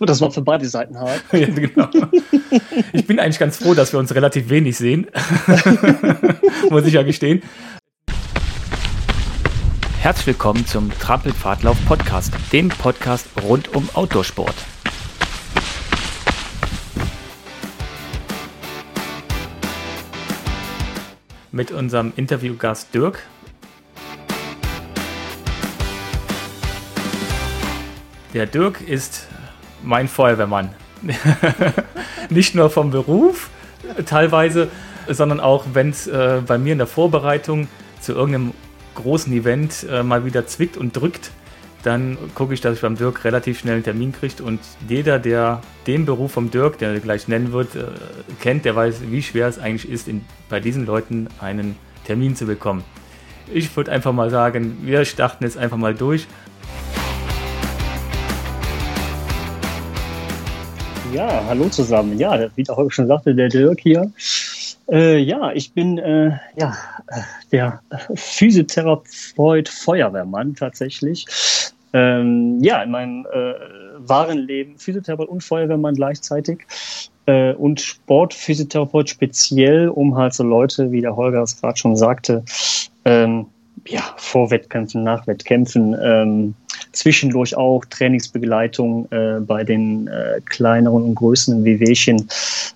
Das war für beide Seiten hart. ja, genau. Ich bin eigentlich ganz froh, dass wir uns relativ wenig sehen. Muss ich ja gestehen. Herzlich willkommen zum Trampelpfadlauf Podcast, dem Podcast rund um Outdoorsport. Mit unserem Interviewgast Dirk Der Dirk ist mein Feuerwehrmann. Nicht nur vom Beruf teilweise, sondern auch, wenn es äh, bei mir in der Vorbereitung zu irgendeinem großen Event äh, mal wieder zwickt und drückt, dann gucke ich, dass ich beim Dirk relativ schnell einen Termin kriege. Und jeder, der den Beruf vom Dirk, der gleich nennen wird, äh, kennt, der weiß, wie schwer es eigentlich ist, in, bei diesen Leuten einen Termin zu bekommen. Ich würde einfach mal sagen, wir starten jetzt einfach mal durch. Ja, hallo zusammen. Ja, wie der Holger schon sagte, der Dirk hier. Äh, ja, ich bin äh, ja, der Physiotherapeut, Feuerwehrmann tatsächlich. Ähm, ja, in meinem äh, wahren Leben Physiotherapeut und Feuerwehrmann gleichzeitig. Äh, und Sportphysiotherapeut speziell, um halt so Leute, wie der Holger es gerade schon sagte, ähm, ja, vor Wettkämpfen, nach Wettkämpfen, ähm, zwischendurch auch Trainingsbegleitung äh, bei den äh, kleineren und größeren Wehwehchen,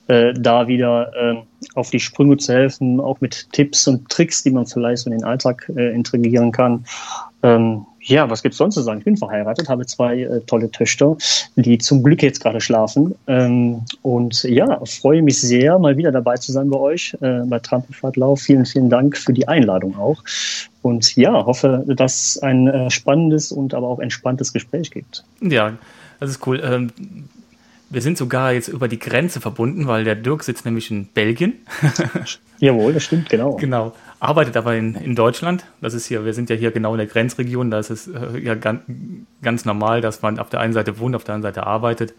äh, da wieder äh, auf die Sprünge zu helfen, auch mit Tipps und Tricks, die man vielleicht so in den Alltag äh, integrieren kann. Ähm, ja, was gibt's sonst zu sagen? Ich bin verheiratet, habe zwei äh, tolle Töchter, die zum Glück jetzt gerade schlafen. Ähm, und ja, freue mich sehr, mal wieder dabei zu sein bei euch, äh, bei Trampelfahrtlauf. Vielen, vielen Dank für die Einladung auch. Und ja, hoffe, dass es ein äh, spannendes und aber auch entspanntes Gespräch gibt. Ja, das ist cool. Ähm, wir sind sogar jetzt über die Grenze verbunden, weil der Dirk sitzt nämlich in Belgien. Jawohl, das stimmt, genau. Genau. Arbeitet aber in, in Deutschland. Das ist hier, wir sind ja hier genau in der Grenzregion. Da ist es äh, ja ganz, ganz normal, dass man auf der einen Seite wohnt, auf der anderen Seite arbeitet.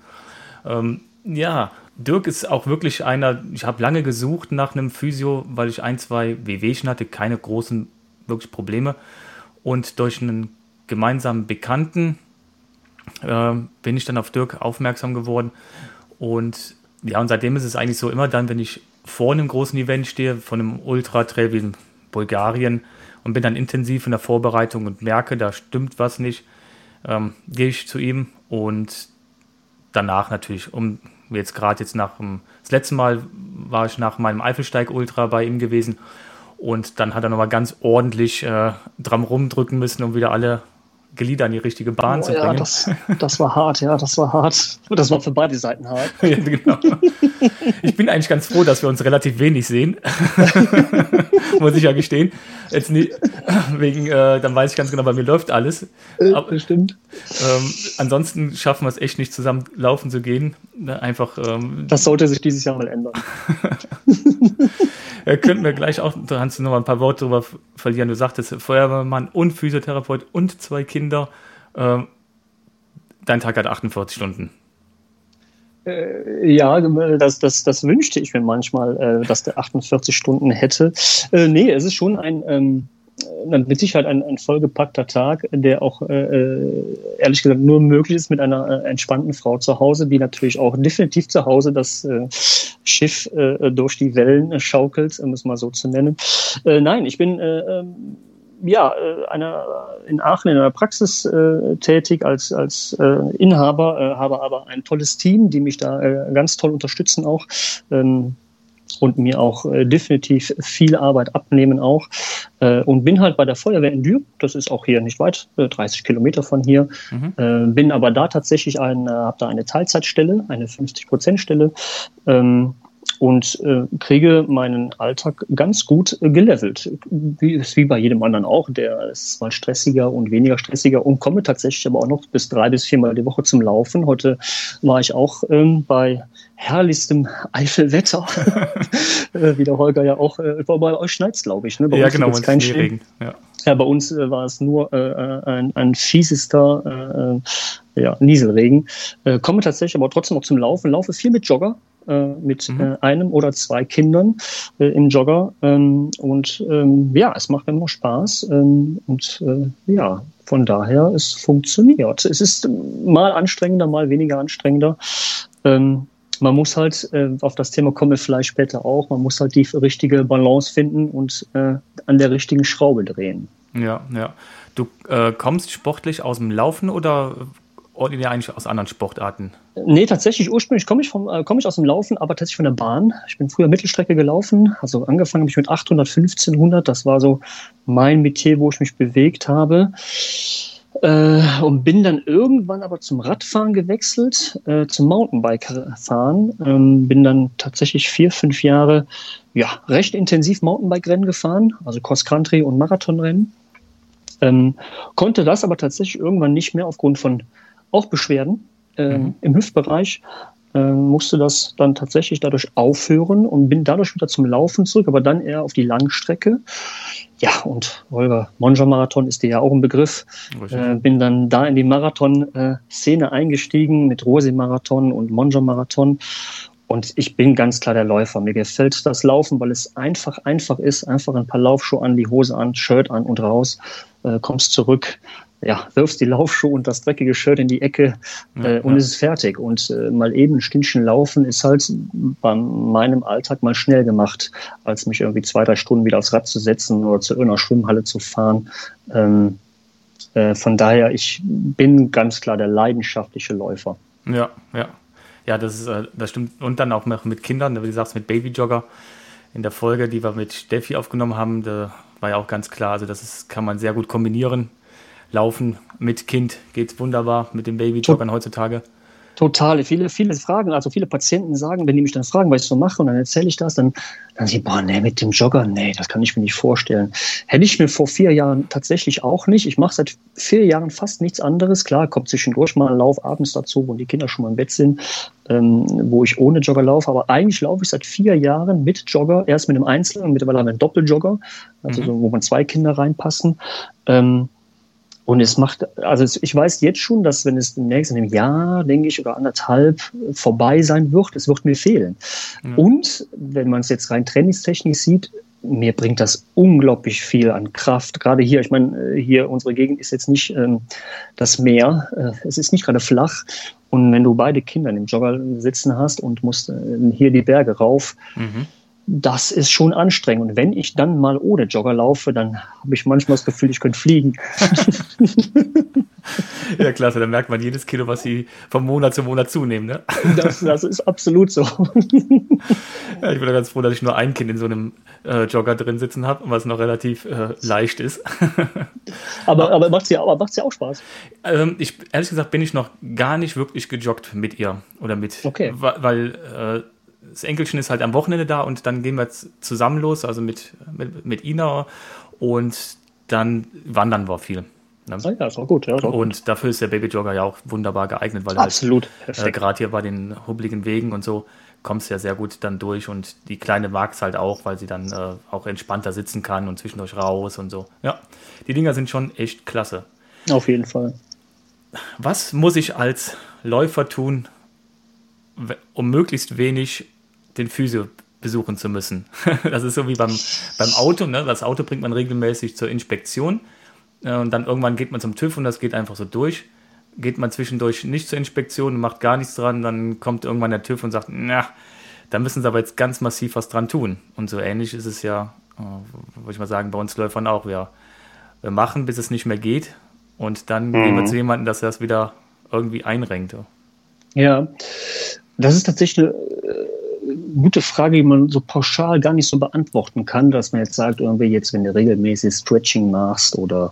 Ähm, ja, Dirk ist auch wirklich einer, ich habe lange gesucht nach einem Physio, weil ich ein, zwei Wehwehchen hatte, keine großen wirklich Probleme. Und durch einen gemeinsamen Bekannten, äh, bin ich dann auf Dirk aufmerksam geworden. Und ja, und seitdem ist es eigentlich so, immer dann, wenn ich vor einem großen Event stehe, von einem Ultra-Trail wie Bulgarien und bin dann intensiv in der Vorbereitung und merke, da stimmt was nicht, ähm, gehe ich zu ihm und danach natürlich, um jetzt gerade jetzt nach dem, das letzte Mal war ich nach meinem Eifelsteig-Ultra bei ihm gewesen und dann hat er nochmal ganz ordentlich äh, dran rumdrücken müssen, um wieder alle Glieder in die richtige Bahn oh, zu bringen. Ja, das, das war hart, ja, das war hart. Das war für beide Seiten hart. ja, genau. Ich bin eigentlich ganz froh, dass wir uns relativ wenig sehen. Muss ich ja gestehen. Jetzt nie, wegen, äh, dann weiß ich ganz genau, bei mir läuft alles. Äh, Aber, stimmt. Ähm, ansonsten schaffen wir es echt nicht, zusammen laufen zu gehen. Ne, einfach. Ähm, das sollte sich dieses Jahr mal ändern. könnten wir gleich auch, da kannst du noch ein paar Worte drüber verlieren. Du sagtest Feuerwehrmann und Physiotherapeut und zwei Kinder. Ähm, dein Tag hat 48 Stunden. Äh, ja, das, das, das wünschte ich mir manchmal, äh, dass der 48 Stunden hätte. Äh, nee, es ist schon ein, ähm, mit Sicherheit ein, ein vollgepackter Tag, der auch äh, ehrlich gesagt nur möglich ist mit einer äh, entspannten Frau zu Hause, die natürlich auch definitiv zu Hause das äh, Schiff äh, durch die Wellen schaukelt, um es mal so zu nennen. Äh, nein, ich bin äh, ähm, ja, äh, eine, in Aachen in einer Praxis äh, tätig als, als äh, Inhaber, äh, habe aber ein tolles Team, die mich da äh, ganz toll unterstützen auch. Ähm, und mir auch äh, definitiv viel Arbeit abnehmen auch. Äh, und bin halt bei der Feuerwehr in Dürr, das ist auch hier nicht weit, äh, 30 Kilometer von hier. Mhm. Äh, bin aber da tatsächlich ein, äh, habe da eine Teilzeitstelle, eine 50-Prozent-Stelle. Ähm, und äh, kriege meinen Alltag ganz gut äh, gelevelt. Wie, wie bei jedem anderen auch. Der ist mal stressiger und weniger stressiger und komme tatsächlich aber auch noch bis drei bis viermal die Woche zum Laufen. Heute war ich auch ähm, bei herrlichstem Eifelwetter. äh, wie der Holger ja auch, äh, bei euch schneit glaube ich. Ne? Bei ja, uns genau, kein Regen. Ja. ja, bei uns äh, war es nur äh, äh ein, ein fiesester ja, Nieselregen. Komme tatsächlich aber trotzdem noch zum Laufen. Laufe viel mit Jogger mit mhm. äh, einem oder zwei Kindern äh, im Jogger. Ähm, und ähm, ja, es macht immer Spaß. Ähm, und äh, ja, von daher, es funktioniert. Es ist mal anstrengender, mal weniger anstrengender. Ähm, man muss halt, äh, auf das Thema kommen wir vielleicht später auch, man muss halt die richtige Balance finden und äh, an der richtigen Schraube drehen. Ja, ja. Du äh, kommst sportlich aus dem Laufen oder ordinär eigentlich aus anderen Sportarten? Nee, tatsächlich ursprünglich komme ich, äh, komm ich aus dem Laufen, aber tatsächlich von der Bahn. Ich bin früher Mittelstrecke gelaufen, also angefangen habe ich mit 800, 1500, das war so mein Metier, wo ich mich bewegt habe. Äh, und bin dann irgendwann aber zum Radfahren gewechselt, äh, zum Mountainbike-Fahren. Ähm, bin dann tatsächlich vier, fünf Jahre ja, recht intensiv Mountainbike-Rennen gefahren, also Cross-Country und Marathonrennen. Ähm, konnte das aber tatsächlich irgendwann nicht mehr aufgrund von auch Beschwerden äh, mhm. im Hüftbereich. Äh, musste das dann tatsächlich dadurch aufhören und bin dadurch wieder zum Laufen zurück, aber dann eher auf die Langstrecke. Ja, und Holger, Monja-Marathon ist dir ja auch ein Begriff. Äh, bin dann da in die Marathon-Szene eingestiegen mit Rosi-Marathon und Monja-Marathon. Und ich bin ganz klar der Läufer. Mir gefällt das Laufen, weil es einfach, einfach ist. Einfach ein paar Laufschuhe an, die Hose an, Shirt an und raus. Äh, kommst zurück, ja, wirfst die Laufschuhe und das dreckige Shirt in die Ecke äh, ja, und ja. es ist fertig. Und äh, mal eben ein Stündchen laufen ist halt bei meinem Alltag mal schnell gemacht, als mich irgendwie zwei, drei Stunden wieder aufs Rad zu setzen oder zu irgendeiner Schwimmhalle zu fahren. Ähm, äh, von daher, ich bin ganz klar der leidenschaftliche Läufer. Ja, ja. Ja, das, ist, äh, das stimmt. Und dann auch noch mit Kindern, wie du sagst, mit Babyjogger. In der Folge, die wir mit Steffi aufgenommen haben, da war ja auch ganz klar, also das ist, kann man sehr gut kombinieren Laufen mit Kind geht wunderbar mit den Babyjoggern heutzutage. Total. Viele, viele Fragen, also viele Patienten sagen, wenn die mich dann fragen, was ich so mache, und dann erzähle ich das, dann, dann sie, boah, nee, mit dem Jogger, nee, das kann ich mir nicht vorstellen. Hätte ich mir vor vier Jahren tatsächlich auch nicht. Ich mache seit vier Jahren fast nichts anderes. Klar, kommt zwischendurch mal ein Lauf abends dazu, wo die Kinder schon mal im Bett sind, ähm, wo ich ohne Jogger laufe. Aber eigentlich laufe ich seit vier Jahren mit Jogger, erst mit einem Einzel- und mittlerweile einem Doppeljogger, also mhm. so, wo man zwei Kinder reinpassen. Ähm, und es macht, also ich weiß jetzt schon, dass wenn es demnächst in einem Jahr, denke ich, oder anderthalb vorbei sein wird, es wird mir fehlen. Ja. Und wenn man es jetzt rein trainingstechnisch sieht, mir bringt das unglaublich viel an Kraft. Gerade hier, ich meine, hier unsere Gegend ist jetzt nicht ähm, das Meer, äh, es ist nicht gerade flach. Und wenn du beide Kinder im Jogger sitzen hast und musst äh, hier die Berge rauf, mhm das ist schon anstrengend. Und wenn ich dann mal ohne Jogger laufe, dann habe ich manchmal das Gefühl, ich könnte fliegen. ja, klasse, dann merkt man jedes Kilo, was sie von Monat zu Monat zunehmen. Ne? Das, das ist absolut so. Ja, ich bin ganz froh, dass ich nur ein Kind in so einem äh, Jogger drin sitzen habe, was noch relativ äh, leicht ist. aber aber macht es ja, ja auch Spaß? Ähm, ich, ehrlich gesagt bin ich noch gar nicht wirklich gejoggt mit ihr oder mit, okay. weil äh, das Enkelchen ist halt am Wochenende da und dann gehen wir zusammen los, also mit, mit, mit Ina und dann wandern wir viel. Ne? Ah ja, ist auch gut. Ja, ist auch und gut. dafür ist der Babyjogger ja auch wunderbar geeignet, weil Absolut. Halt, äh, gerade hier bei den hubligen Wegen und so kommst du ja sehr gut dann durch und die Kleine mag es halt auch, weil sie dann äh, auch entspannter sitzen kann und zwischendurch raus und so. Ja, die Dinger sind schon echt klasse. Auf jeden Fall. Was muss ich als Läufer tun, um möglichst wenig den Physio besuchen zu müssen. das ist so wie beim, beim Auto. Ne? Das Auto bringt man regelmäßig zur Inspektion äh, und dann irgendwann geht man zum TÜV und das geht einfach so durch. Geht man zwischendurch nicht zur Inspektion und macht gar nichts dran, dann kommt irgendwann der TÜV und sagt, na, da müssen sie aber jetzt ganz massiv was dran tun. Und so ähnlich ist es ja, äh, würde ich mal sagen, bei uns Läufern auch. Wir, wir machen, bis es nicht mehr geht und dann mhm. gehen wir zu jemandem, dass er das wieder irgendwie einrenkt. Ja, das ist tatsächlich eine gute Frage, die man so pauschal gar nicht so beantworten kann, dass man jetzt sagt, irgendwie jetzt, wenn du regelmäßig Stretching machst oder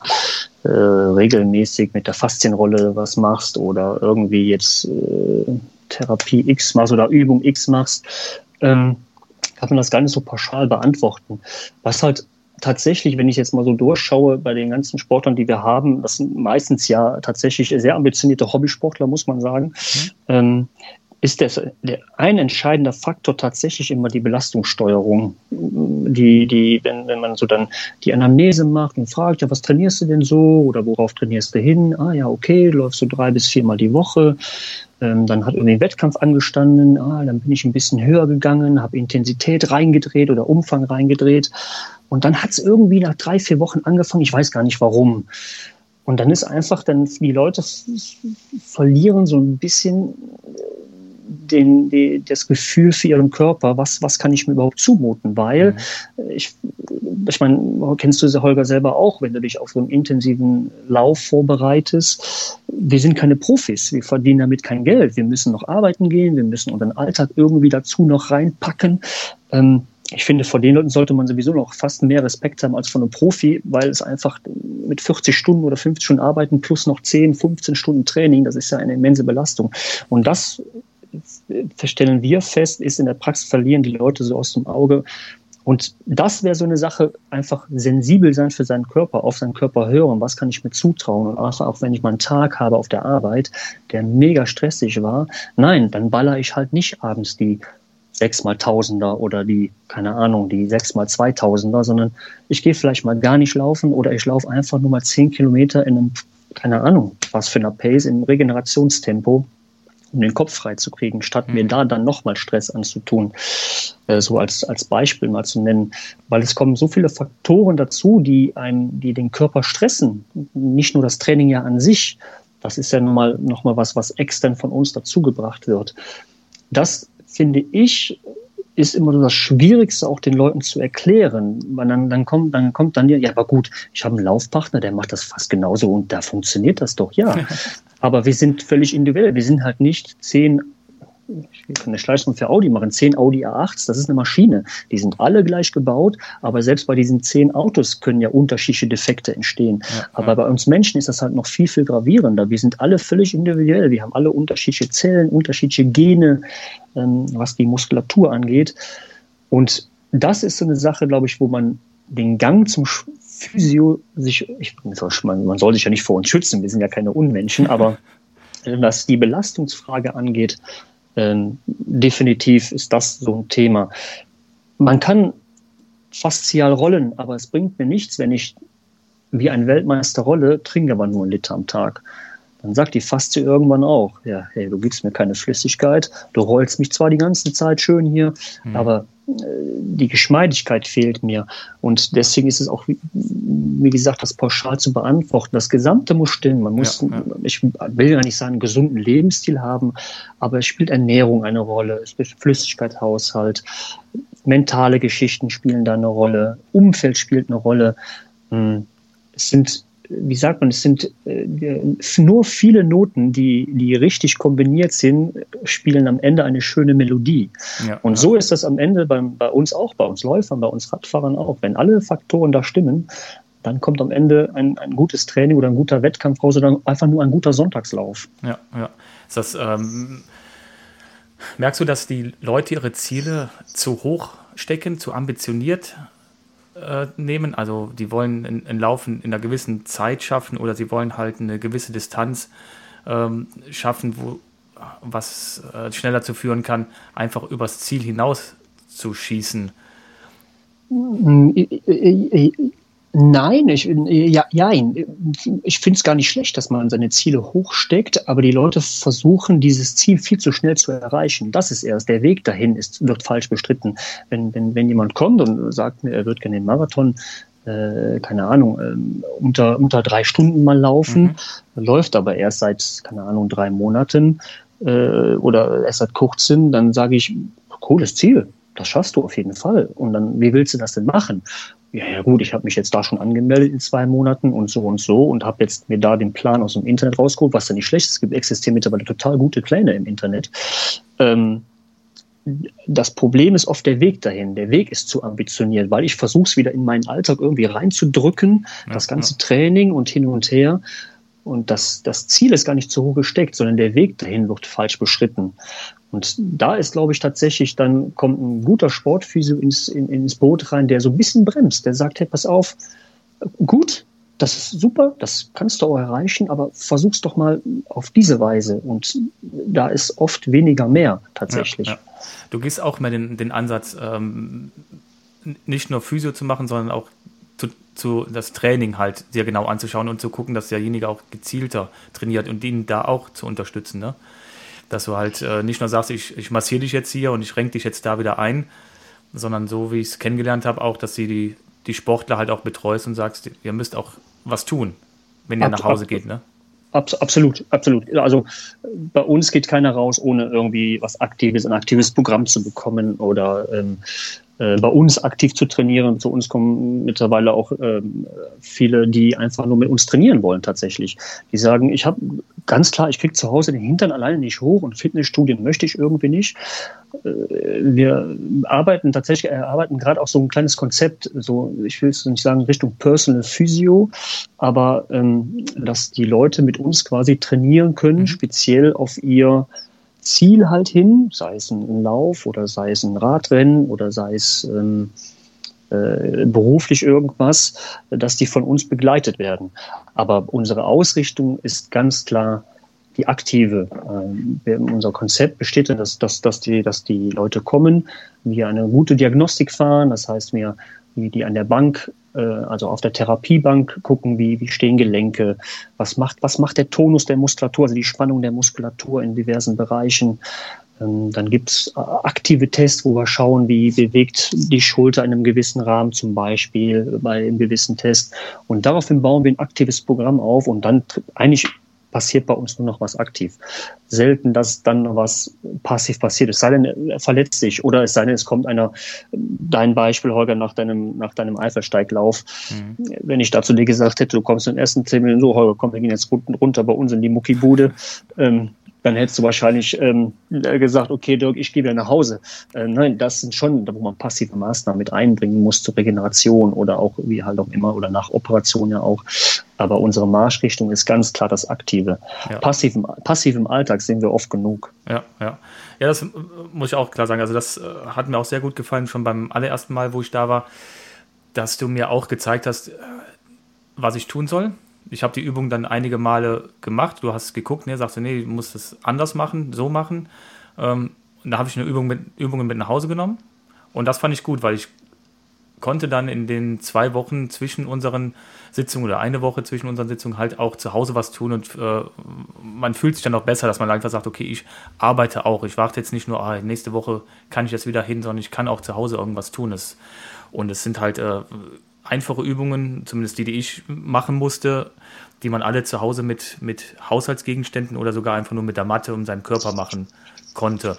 äh, regelmäßig mit der Faszienrolle was machst oder irgendwie jetzt äh, Therapie X machst oder Übung X machst, ähm, kann man das gar nicht so pauschal beantworten. Was halt tatsächlich, wenn ich jetzt mal so durchschaue bei den ganzen Sportlern, die wir haben, das sind meistens ja tatsächlich sehr ambitionierte Hobbysportler, muss man sagen. Mhm. Ähm, ist der, der ein entscheidender Faktor tatsächlich immer die Belastungssteuerung. Die, die, wenn, wenn man so dann die Anamnese macht und fragt, ja, was trainierst du denn so oder worauf trainierst du hin? Ah ja, okay, läufst du drei bis viermal die Woche. Ähm, dann hat irgendwie ein Wettkampf angestanden, ah, dann bin ich ein bisschen höher gegangen, habe Intensität reingedreht oder Umfang reingedreht. Und dann hat es irgendwie nach drei, vier Wochen angefangen, ich weiß gar nicht warum. Und dann ist einfach, dann die Leute verlieren so ein bisschen den, die, das Gefühl für ihren Körper, was, was kann ich mir überhaupt zumuten? Weil mhm. ich, ich meine, kennst du sie Holger selber auch, wenn du dich auf so einen intensiven Lauf vorbereitest. Wir sind keine Profis, wir verdienen damit kein Geld. Wir müssen noch arbeiten gehen, wir müssen unseren Alltag irgendwie dazu noch reinpacken. Ähm, ich finde, vor den Leuten sollte man sowieso noch fast mehr Respekt haben als von einem Profi, weil es einfach mit 40 Stunden oder 50 Stunden arbeiten plus noch 10, 15 Stunden Training, das ist ja eine immense Belastung. Und das stellen wir fest, ist in der Praxis verlieren die Leute so aus dem Auge. Und das wäre so eine Sache, einfach sensibel sein für seinen Körper, auf seinen Körper hören, was kann ich mir zutrauen. Und auch, auch wenn ich mal einen Tag habe auf der Arbeit, der mega stressig war, nein, dann baller ich halt nicht abends die sechs mal Tausender oder die, keine Ahnung, die sechs mal Zweitausender, sondern ich gehe vielleicht mal gar nicht laufen oder ich laufe einfach nur mal zehn Kilometer in einem, keine Ahnung, was für einer Pace, im Regenerationstempo um den Kopf frei zu kriegen, statt mhm. mir da dann nochmal Stress anzutun. Äh, so als, als Beispiel mal zu nennen. Weil es kommen so viele Faktoren dazu, die einen, die den Körper stressen. Nicht nur das Training ja an sich. Das ist ja nun mal nochmal was, was extern von uns dazugebracht wird. Das finde ich, ist immer so das Schwierigste, auch den Leuten zu erklären. Weil dann, dann kommt, dann kommt dann ja, aber gut, ich habe einen Laufpartner, der macht das fast genauso und da funktioniert das doch, ja. Aber wir sind völlig individuell. Wir sind halt nicht zehn, ich kann eine Schleichung für Audi machen, zehn Audi A8s, das ist eine Maschine. Die sind alle gleich gebaut, aber selbst bei diesen zehn Autos können ja unterschiedliche Defekte entstehen. Ja, aber ja. bei uns Menschen ist das halt noch viel, viel gravierender. Wir sind alle völlig individuell. Wir haben alle unterschiedliche Zellen, unterschiedliche Gene, ähm, was die Muskulatur angeht. Und das ist so eine Sache, glaube ich, wo man den Gang zum Physio sich, ich, man, soll sich ja nicht vor uns schützen, wir sind ja keine Unmenschen, aber äh, was die Belastungsfrage angeht, äh, definitiv ist das so ein Thema. Man kann faszial rollen, aber es bringt mir nichts, wenn ich wie ein Weltmeister rolle, trinke aber nur einen Liter am Tag. Dann sagt die Faszie irgendwann auch, ja, hey, du gibst mir keine Flüssigkeit, du rollst mich zwar die ganze Zeit schön hier, mhm. aber die Geschmeidigkeit fehlt mir. Und deswegen ist es auch, wie gesagt, das pauschal zu beantworten. Das Gesamte muss stimmen. Man muss, ja, ja. ich will ja nicht sagen, einen gesunden Lebensstil haben, aber es spielt Ernährung eine Rolle, es spielt Flüssigkeitshaushalt, mentale Geschichten spielen da eine Rolle, Umfeld spielt eine Rolle. Hm, es sind wie sagt man, es sind äh, nur viele Noten, die, die richtig kombiniert sind, spielen am Ende eine schöne Melodie. Ja, und ja. so ist das am Ende beim, bei uns auch, bei uns Läufern, bei uns Radfahrern auch. Wenn alle Faktoren da stimmen, dann kommt am Ende ein, ein gutes Training oder ein guter Wettkampf raus oder einfach nur ein guter Sonntagslauf. Ja, ja. Ist das, ähm, merkst du, dass die Leute ihre Ziele zu hoch stecken, zu ambitioniert äh, nehmen. Also die wollen ein, Laufen in einer gewissen Zeit schaffen oder sie wollen halt eine gewisse Distanz ähm, schaffen, wo, was äh, schneller zu führen kann, einfach übers Ziel hinaus zu schießen. Nein, ich, ja, ja, ich finde es gar nicht schlecht, dass man seine Ziele hochsteckt, aber die Leute versuchen, dieses Ziel viel zu schnell zu erreichen. Das ist erst, der Weg dahin ist, wird falsch bestritten. Wenn, wenn, wenn jemand kommt und sagt mir, er wird gerne den Marathon, äh, keine Ahnung, äh, unter, unter drei Stunden mal laufen, mhm. läuft aber erst seit, keine Ahnung, drei Monaten äh, oder erst seit kurzem, dann sage ich, cooles Ziel, das schaffst du auf jeden Fall. Und dann, wie willst du das denn machen? ja, ja gut, ich habe mich jetzt da schon angemeldet in zwei Monaten und so und so und habe jetzt mir da den Plan aus dem Internet rausgeholt, was ja nicht schlecht ist. Es gibt existieren mittlerweile total gute Pläne im Internet. Ähm, das Problem ist oft der Weg dahin. Der Weg ist zu ambitioniert, weil ich versuche es wieder in meinen Alltag irgendwie reinzudrücken, ja, das ganze ja. Training und hin und her. Und das, das Ziel ist gar nicht zu hoch gesteckt, sondern der Weg dahin wird falsch beschritten. Und da ist, glaube ich, tatsächlich, dann kommt ein guter Sportphysio ins, in, ins Boot rein, der so ein bisschen bremst. Der sagt, hey, pass auf, gut, das ist super, das kannst du auch erreichen, aber versuch's doch mal auf diese Weise. Und da ist oft weniger mehr tatsächlich. Ja, ja. Du gehst auch mal den, den Ansatz, ähm, nicht nur Physio zu machen, sondern auch zu, zu, das Training halt sehr genau anzuschauen und zu gucken, dass derjenige auch gezielter trainiert und ihn da auch zu unterstützen. Ne? Dass du halt äh, nicht nur sagst, ich, ich massiere dich jetzt hier und ich renke dich jetzt da wieder ein, sondern so wie ich es kennengelernt habe, auch, dass sie die, die Sportler halt auch betreust und sagst, ihr müsst auch was tun, wenn ihr ab, nach Hause ab, geht, ne? Ab, absolut, absolut. Also bei uns geht keiner raus, ohne irgendwie was Aktives, ein aktives Programm zu bekommen oder ähm, äh, bei uns aktiv zu trainieren. Zu uns kommen mittlerweile auch ähm, viele, die einfach nur mit uns trainieren wollen tatsächlich. Die sagen, ich habe ganz klar, ich kriege zu Hause den Hintern alleine nicht hoch und Fitnessstudien möchte ich irgendwie nicht. Äh, wir arbeiten tatsächlich, erarbeiten gerade auch so ein kleines Konzept, so ich will es nicht sagen Richtung Personal Physio, aber ähm, dass die Leute mit uns quasi trainieren können, mhm. speziell auf ihr Ziel halt hin, sei es ein Lauf oder sei es ein Radrennen oder sei es ähm, äh, beruflich irgendwas, dass die von uns begleitet werden. Aber unsere Ausrichtung ist ganz klar die aktive. Ähm, unser Konzept besteht darin, dass, dass, dass, die, dass die Leute kommen, wir eine gute Diagnostik fahren, das heißt, wir die, die an der Bank, äh, also auf der Therapiebank gucken, wie, wie stehen Gelenke, was macht, was macht der Tonus der Muskulatur, also die Spannung der Muskulatur in diversen Bereichen. Ähm, dann gibt's äh, aktive Tests, wo wir schauen, wie bewegt die Schulter in einem gewissen Rahmen zum Beispiel bei einem gewissen Test. Und daraufhin bauen wir ein aktives Programm auf und dann eigentlich passiert bei uns nur noch was aktiv. Selten, dass dann noch was passiv passiert. Es sei denn, er verletzt sich oder es sei denn, es kommt einer, dein Beispiel, Holger, nach deinem, nach deinem Eifelsteiglauf. Mhm. Wenn ich dazu dir gesagt hätte, du kommst in den ersten zehn Minuten so, Holger, komm, wir gehen jetzt runter bei uns in die Muckibude, ähm, dann hättest du wahrscheinlich ähm, gesagt, okay, Dirk, ich gehe wieder nach Hause. Äh, nein, das sind schon, wo man passive Maßnahmen mit einbringen muss zur Regeneration oder auch wie halt auch immer oder nach Operation ja auch. Aber unsere Marschrichtung ist ganz klar das Aktive. Ja. Passiv, im, passiv im Alltag sehen wir oft genug. Ja, ja. Ja, das muss ich auch klar sagen. Also das äh, hat mir auch sehr gut gefallen, schon beim allerersten Mal, wo ich da war, dass du mir auch gezeigt hast, äh, was ich tun soll ich habe die Übung dann einige Male gemacht. Du hast geguckt, ne, sagst du, nee, du musst es anders machen, so machen. Ähm, und da habe ich eine Übung mit, Übungen mit nach Hause genommen. Und das fand ich gut, weil ich konnte dann in den zwei Wochen zwischen unseren Sitzungen oder eine Woche zwischen unseren Sitzungen halt auch zu Hause was tun und äh, man fühlt sich dann auch besser, dass man einfach sagt, okay, ich arbeite auch. Ich warte jetzt nicht nur, ah, nächste Woche kann ich jetzt wieder hin, sondern ich kann auch zu Hause irgendwas tun. Das, und es sind halt äh, einfache Übungen, zumindest die, die ich machen musste, die man alle zu Hause mit, mit Haushaltsgegenständen oder sogar einfach nur mit der Matte um seinen Körper machen konnte.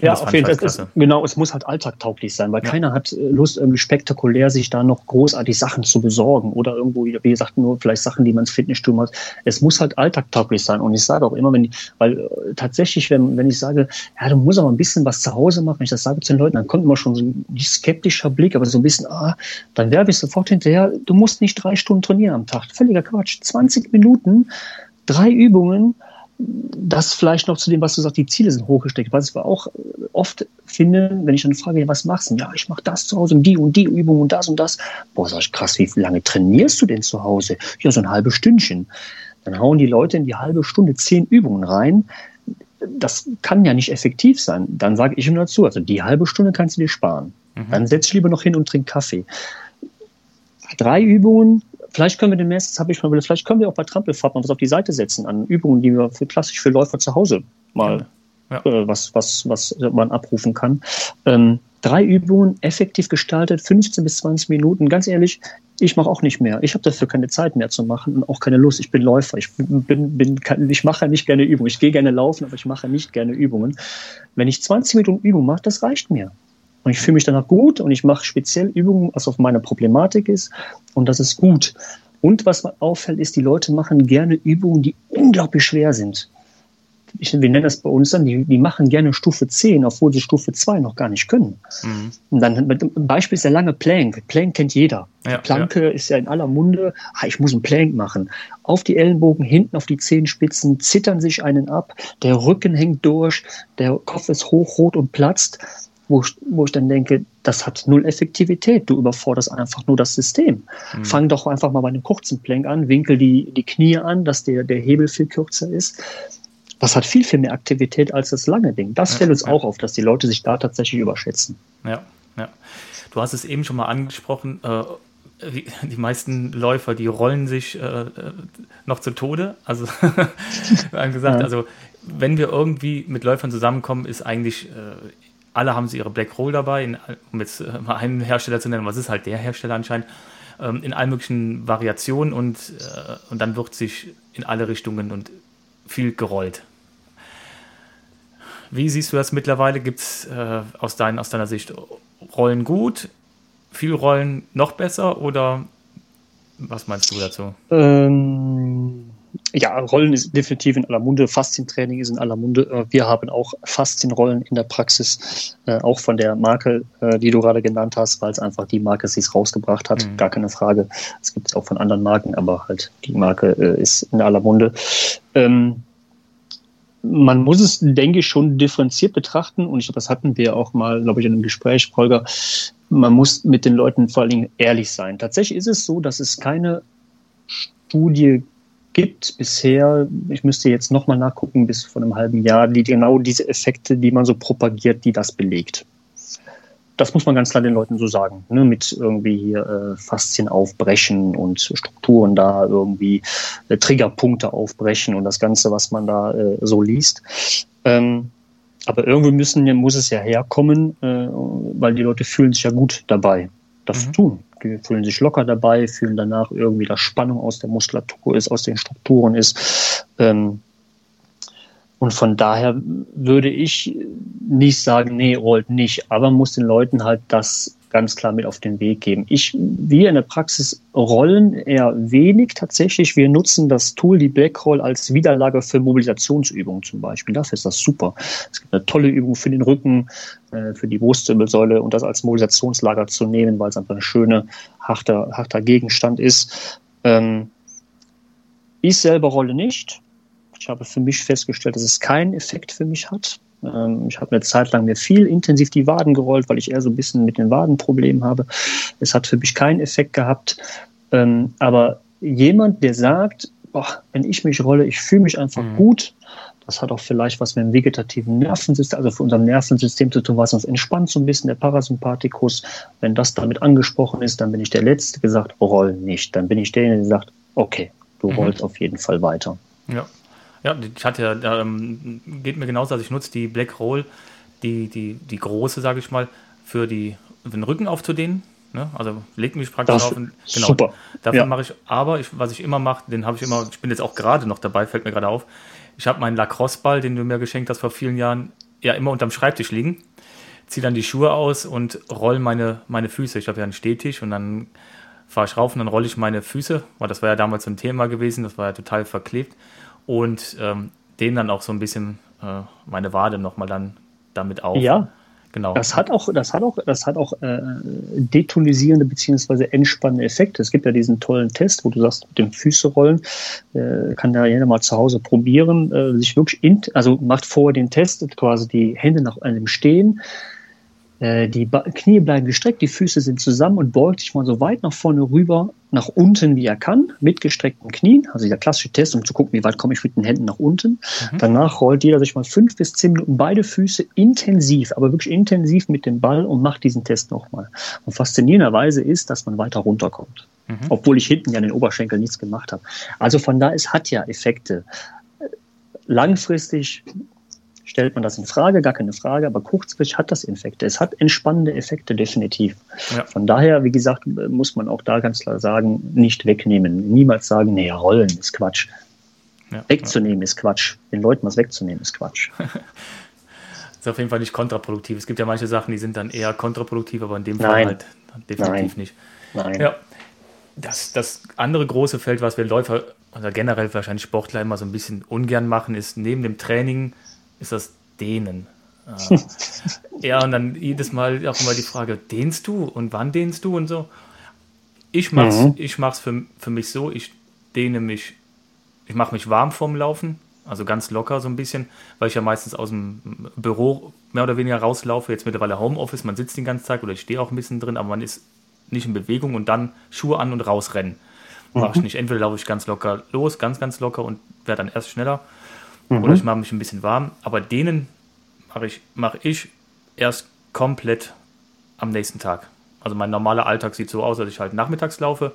Ja, auf jeden Fall. Halt genau, es muss halt alltagtauglich sein, weil ja. keiner hat äh, Lust, irgendwie spektakulär sich da noch großartig Sachen zu besorgen oder irgendwo, wie gesagt, nur vielleicht Sachen, die man ins Fitnessstudio macht. Es muss halt alltagtauglich sein. Und ich sage auch immer, wenn, weil äh, tatsächlich, wenn, wenn ich sage, ja, du musst aber ein bisschen was zu Hause machen, wenn ich das sage zu den Leuten, dann kommt immer schon so ein skeptischer Blick, aber so ein bisschen, ah, dann werbe ich sofort hinterher, du musst nicht drei Stunden trainieren am Tag. Völliger Quatsch. 20 Minuten, drei Übungen, das vielleicht noch zu dem, was du sagst, die Ziele sind hochgesteckt. Was ich aber auch oft finde, wenn ich dann frage, was machst du? Ja, ich mache das zu Hause und die und die Übung und das und das. Boah, sag ich, krass, wie lange trainierst du denn zu Hause? Ja, so ein halbes Stündchen. Dann hauen die Leute in die halbe Stunde zehn Übungen rein. Das kann ja nicht effektiv sein. Dann sage ich ihm dazu, also die halbe Stunde kannst du dir sparen. Mhm. Dann setz dich lieber noch hin und trink Kaffee. Drei Übungen, vielleicht können wir demnächst, das habe ich mal, vielleicht können wir auch bei Trampelfahrt mal was auf die Seite setzen an Übungen, die wir für klassisch für Läufer zu Hause mal ja. äh, was, was, was man abrufen kann. Ähm, drei Übungen effektiv gestaltet, 15 bis 20 Minuten. Ganz ehrlich, ich mache auch nicht mehr. Ich habe dafür keine Zeit mehr zu machen und auch keine Lust. Ich bin Läufer. Ich bin, bin, ich mache nicht gerne Übungen. Ich gehe gerne laufen, aber ich mache nicht gerne Übungen. Wenn ich 20 Minuten Übung mache, das reicht mir. Und ich fühle mich danach gut und ich mache speziell Übungen, was auf meine Problematik ist. Und das ist gut. Und was mir auffällt, ist, die Leute machen gerne Übungen, die unglaublich schwer sind. Ich, wir nennen das bei uns dann, die, die machen gerne Stufe 10, obwohl sie Stufe 2 noch gar nicht können. Mhm. Und dann ein Beispiel ist der lange Plank. Plank kennt jeder. Ja, Planke ja. ist ja in aller Munde. Ah, ich muss einen Plank machen. Auf die Ellenbogen, hinten auf die Zehenspitzen, zittern sich einen ab. Der Rücken hängt durch, der Kopf ist hochrot und platzt wo, wo ich dann denke, das hat null Effektivität. Du überforderst einfach nur das System. Mhm. Fang doch einfach mal bei einem kurzen Plank an, winkel die, die Knie an, dass der, der Hebel viel kürzer ist. Das hat viel, viel mehr Aktivität als das lange Ding. Das fällt uns ja. auch auf, dass die Leute sich da tatsächlich überschätzen. Ja, ja. Du hast es eben schon mal angesprochen, äh, die meisten Läufer, die rollen sich äh, noch zu Tode. Also wir haben gesagt, ja. also wenn wir irgendwie mit Läufern zusammenkommen, ist eigentlich äh, alle haben sie ihre Black Roll dabei, in, um jetzt äh, mal einen Hersteller zu nennen, was ist halt der Hersteller anscheinend, ähm, in allen möglichen Variationen und, äh, und dann wird sich in alle Richtungen und viel gerollt. Wie siehst du das mittlerweile? Gibt es äh, aus, dein, aus deiner Sicht Rollen gut, viel Rollen noch besser oder was meinst du dazu? Ähm, ja, Rollen ist definitiv in aller Munde, Faszientraining ist in aller Munde. Äh, wir haben auch Faszienrollen in der Praxis, äh, auch von der Marke, äh, die du gerade genannt hast, weil es einfach die Marke sie es rausgebracht hat, mhm. gar keine Frage. Es gibt es auch von anderen Marken, aber halt die Marke ist in aller Munde. Ähm, man muss es, denke ich, schon differenziert betrachten und ich glaube, das hatten wir auch mal, glaube ich, in einem Gespräch, Holger. Man muss mit den Leuten vor allen Dingen ehrlich sein. Tatsächlich ist es so, dass es keine Studie gibt bisher, ich müsste jetzt nochmal nachgucken, bis vor einem halben Jahr, die genau diese Effekte, die man so propagiert, die das belegt. Das muss man ganz klar den Leuten so sagen, ne, mit irgendwie hier äh, Faszien aufbrechen und Strukturen da irgendwie äh, Triggerpunkte aufbrechen und das Ganze, was man da äh, so liest. Ähm, aber irgendwie müssen, muss es ja herkommen, äh, weil die Leute fühlen sich ja gut dabei, das mhm. zu tun. Die fühlen sich locker dabei, fühlen danach irgendwie, dass Spannung aus der Muskulatur ist, aus den Strukturen ist. Ähm, und von daher würde ich nicht sagen, nee, rollt nicht, aber muss den Leuten halt das ganz klar mit auf den Weg geben. Ich, wir in der Praxis rollen eher wenig tatsächlich. Wir nutzen das Tool, die Blackroll, als Wiederlage für Mobilisationsübungen zum Beispiel. Dafür ist das super. Es gibt eine tolle Übung für den Rücken, äh, für die Brustwirbelsäule und das als Mobilisationslager zu nehmen, weil es einfach ein schöner, harter, harter Gegenstand ist. Ähm, ich selber rolle nicht. Ich habe für mich festgestellt, dass es keinen Effekt für mich hat. Ähm, ich habe eine Zeit lang mir viel intensiv die Waden gerollt, weil ich eher so ein bisschen mit den Waden Probleme habe. Es hat für mich keinen Effekt gehabt. Ähm, aber jemand, der sagt, boah, wenn ich mich rolle, ich fühle mich einfach mhm. gut, das hat auch vielleicht was mit dem vegetativen Nervensystem, also für unser Nervensystem zu tun, was uns entspannt so ein bisschen, der Parasympathikus. Wenn das damit angesprochen ist, dann bin ich der Letzte, der gesagt, roll nicht. Dann bin ich derjenige, der sagt, okay, du mhm. rollst auf jeden Fall weiter. Ja. Ja, ich hatte ja, ähm, geht mir genauso, also ich nutze die Black Roll, die, die, die große, sage ich mal, für, die, für den Rücken aufzudehnen. Ne? Also leg mich praktisch das auf. Und, genau, super. Dafür ja. mache ich, aber ich, was ich immer mache, den habe ich immer, ich bin jetzt auch gerade noch dabei, fällt mir gerade auf. Ich habe meinen Lacrosse-Ball, den du mir geschenkt hast vor vielen Jahren, ja immer unterm Schreibtisch liegen. Ziehe dann die Schuhe aus und roll meine, meine Füße. Ich habe ja einen Stehtisch und dann fahre ich rauf und dann rolle ich meine Füße, weil das war ja damals so ein Thema gewesen, das war ja total verklebt und ähm, den dann auch so ein bisschen äh, meine Wade nochmal dann damit auf. Ja, genau. Das hat auch, das hat auch, das hat auch äh, detonisierende bzw. entspannende Effekte. Es gibt ja diesen tollen Test, wo du sagst, mit dem Füße rollen, äh, kann da jeder mal zu Hause probieren, äh, sich wirklich, in, also macht vorher den Test, quasi die Hände nach einem Stehen, die Knie bleiben gestreckt, die Füße sind zusammen und beugt sich mal so weit nach vorne rüber, nach unten, wie er kann, mit gestreckten Knien. Also der klassische Test, um zu gucken, wie weit komme ich mit den Händen nach unten. Mhm. Danach rollt jeder sich mal fünf bis zehn Minuten beide Füße intensiv, aber wirklich intensiv mit dem Ball und macht diesen Test nochmal. Und faszinierenderweise ist, dass man weiter runterkommt. Mhm. Obwohl ich hinten ja an den Oberschenkel nichts gemacht habe. Also von da, es hat ja Effekte. Langfristig stellt man das in Frage, gar keine Frage, aber kurzfristig hat das Effekte. Es hat entspannende Effekte, definitiv. Ja. Von daher, wie gesagt, muss man auch da ganz klar sagen, nicht wegnehmen. Niemals sagen, nee, rollen ist Quatsch. Ja, wegzunehmen ja. ist Quatsch. Den Leuten was wegzunehmen ist Quatsch. das ist auf jeden Fall nicht kontraproduktiv. Es gibt ja manche Sachen, die sind dann eher kontraproduktiv, aber in dem Fall Nein. halt definitiv Nein. nicht. Nein. Ja. Das, das andere große Feld, was wir Läufer oder generell wahrscheinlich Sportler immer so ein bisschen ungern machen, ist neben dem Training ist das Dehnen. Äh, ja, und dann jedes Mal auch immer die Frage, dehnst du und wann dehnst du und so. Ich mach's, mhm. ich mach's für, für mich so, ich dehne mich, ich mache mich warm vorm Laufen, Also ganz locker so ein bisschen, weil ich ja meistens aus dem Büro mehr oder weniger rauslaufe. Jetzt mittlerweile Homeoffice, man sitzt den ganzen Tag oder ich stehe auch ein bisschen drin, aber man ist nicht in Bewegung und dann Schuhe an und rausrennen. Mhm. Mache ich nicht. Entweder laufe ich ganz locker los, ganz, ganz locker und werde dann erst schneller. Mhm. Oder ich mache mich ein bisschen warm. Aber denen mache ich, mach ich erst komplett am nächsten Tag. Also mein normaler Alltag sieht so aus, dass ich halt nachmittags laufe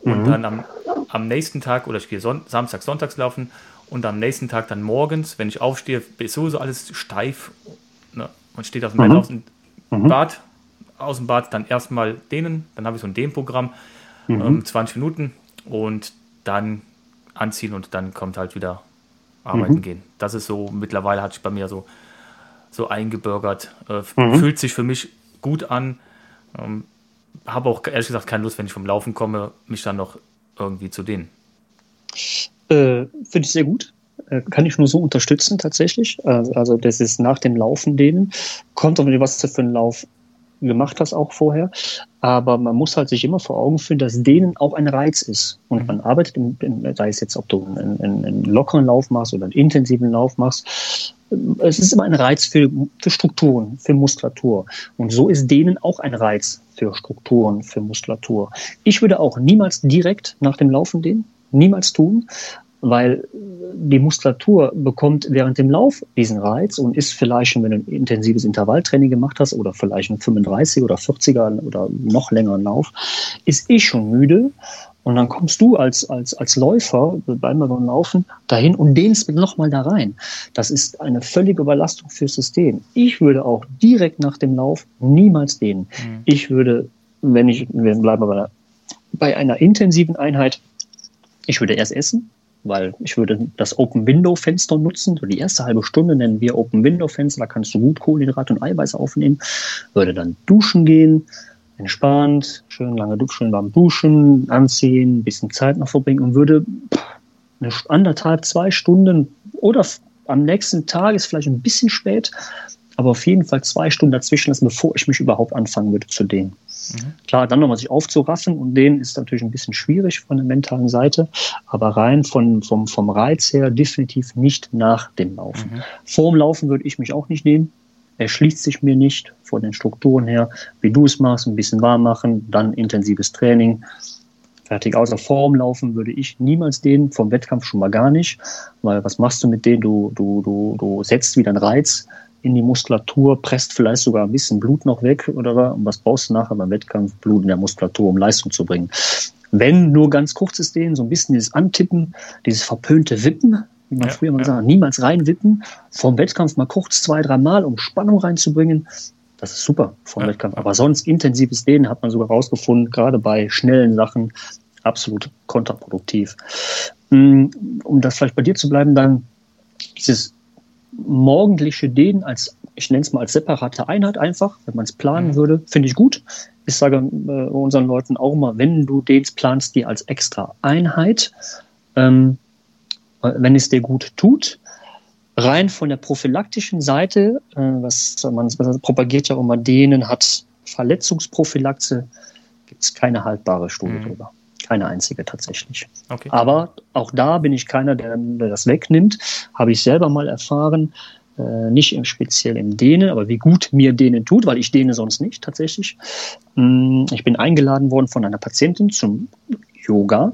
und mhm. dann am, am nächsten Tag oder ich gehe Son Samstag, Sonntags laufen und am nächsten Tag dann morgens, wenn ich aufstehe, ist sowieso alles steif. Ne? Man steht auf dem mhm. Bett aus dem mhm. Bad, aus dem Bad, dann erstmal dehnen, dann habe ich so ein Dehnprogramm, mhm. ähm, 20 Minuten und dann anziehen und dann kommt halt wieder arbeiten mhm. gehen. Das ist so, mittlerweile hat sich bei mir so, so eingebürgert. Äh, mhm. Fühlt sich für mich gut an. Ähm, habe auch ehrlich gesagt keine Lust, wenn ich vom Laufen komme, mich dann noch irgendwie zu dehnen. Äh, Finde ich sehr gut. Äh, kann ich nur so unterstützen tatsächlich. Äh, also das ist nach dem Laufen dehnen. Kommt auf was du für einen Lauf gemacht hast auch vorher. Aber man muss halt sich immer vor Augen führen, dass denen auch ein Reiz ist. Und mhm. man arbeitet, in, in, sei es jetzt, ob du einen, einen, einen lockeren Lauf machst oder einen intensiven Lauf machst, es ist immer ein Reiz für, für Strukturen, für Muskulatur. Und so ist denen auch ein Reiz für Strukturen, für Muskulatur. Ich würde auch niemals direkt nach dem Laufen dehnen, niemals tun, weil die Muskulatur bekommt während dem Lauf diesen Reiz und ist vielleicht, wenn du ein intensives Intervalltraining gemacht hast oder vielleicht ein 35 oder 40er oder noch längeren Lauf, ist eh schon müde und dann kommst du als, als, als Läufer, beim Laufen, dahin und dehnst nochmal da rein. Das ist eine völlige Überlastung fürs System. Ich würde auch direkt nach dem Lauf niemals dehnen. Mhm. Ich würde, wenn ich, wir bleiben bei einer, bei einer intensiven Einheit, ich würde erst essen, weil ich würde das Open Window Fenster nutzen. So die erste halbe Stunde nennen wir Open Window Fenster, da kannst du gut Kohlenhydrate und Eiweiß aufnehmen. Würde dann duschen gehen, entspannt, schön lange duschen, beim Duschen, anziehen, ein bisschen Zeit noch verbringen und würde eine anderthalb, zwei Stunden oder am nächsten Tag ist vielleicht ein bisschen spät, aber auf jeden Fall zwei Stunden dazwischen lassen, bevor ich mich überhaupt anfangen würde zu dehnen. Mhm. Klar, dann nochmal sich aufzuraffen und dehnen ist natürlich ein bisschen schwierig von der mentalen Seite, aber rein von, vom, vom Reiz her definitiv nicht nach dem Laufen. Mhm. Vor dem Laufen würde ich mich auch nicht dehnen. Er schließt sich mir nicht von den Strukturen her, wie du es machst, ein bisschen warm machen, dann intensives Training. Fertig außer Form laufen würde ich niemals den, vom Wettkampf schon mal gar nicht, weil was machst du mit denen? Du, du, du, du setzt wieder einen Reiz in die Muskulatur, presst vielleicht sogar ein bisschen Blut noch weg oder und was brauchst du nachher beim Wettkampf? Blut in der Muskulatur, um Leistung zu bringen. Wenn nur ganz kurzes Dehnen, so ein bisschen dieses Antippen, dieses verpönte Wippen, wie man ja, früher mal ja. gesagt hat, niemals reinwippen, vom Wettkampf mal kurz zwei, drei Mal, um Spannung reinzubringen. Das ist super vom ja. Wettkampf. Aber sonst intensives Dehnen hat man sogar rausgefunden, gerade bei schnellen Sachen, absolut kontraproduktiv. Mm, um das vielleicht bei dir zu bleiben, dann dieses morgendliche Dehnen als, ich nenne es mal als separate Einheit einfach, wenn man es planen mhm. würde, finde ich gut. Ich sage äh, unseren Leuten auch immer, wenn du dehnst, planst die als extra Einheit. Ähm, wenn es dir gut tut. Rein von der prophylaktischen Seite, äh, was man was propagiert ja immer, denen hat Verletzungsprophylaxe, gibt es keine haltbare Studie mhm. drüber. Keine einzige tatsächlich. Okay. Aber auch da bin ich keiner, der, der das wegnimmt. Habe ich selber mal erfahren, äh, nicht im speziell im Dehnen, aber wie gut mir Dehnen tut, weil ich dehne sonst nicht tatsächlich. Mm, ich bin eingeladen worden von einer Patientin zum Yoga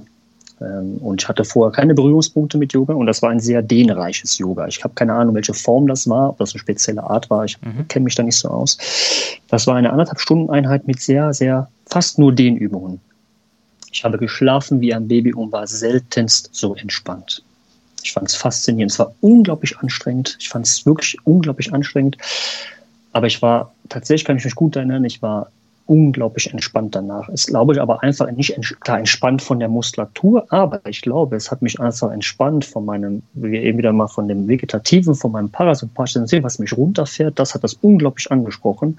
ähm, und ich hatte vorher keine Berührungspunkte mit Yoga und das war ein sehr dehnreiches Yoga. Ich habe keine Ahnung, welche Form das war, ob das eine spezielle Art war. Ich mhm. kenne mich da nicht so aus. Das war eine anderthalb Stunden Einheit mit sehr, sehr fast nur Dehnübungen. Ich habe geschlafen wie ein Baby und war seltenst so entspannt. Ich fand es faszinierend. Es war unglaublich anstrengend. Ich fand es wirklich unglaublich anstrengend. Aber ich war, tatsächlich kann ich mich gut erinnern, ich war unglaublich entspannt danach. Es glaube ich aber einfach nicht klar entspannt von der Muskulatur, aber ich glaube, es hat mich einfach entspannt von meinem, wie eben wieder mal von dem Vegetativen, von meinem Parasympathischen was mich runterfährt. Das hat das unglaublich angesprochen.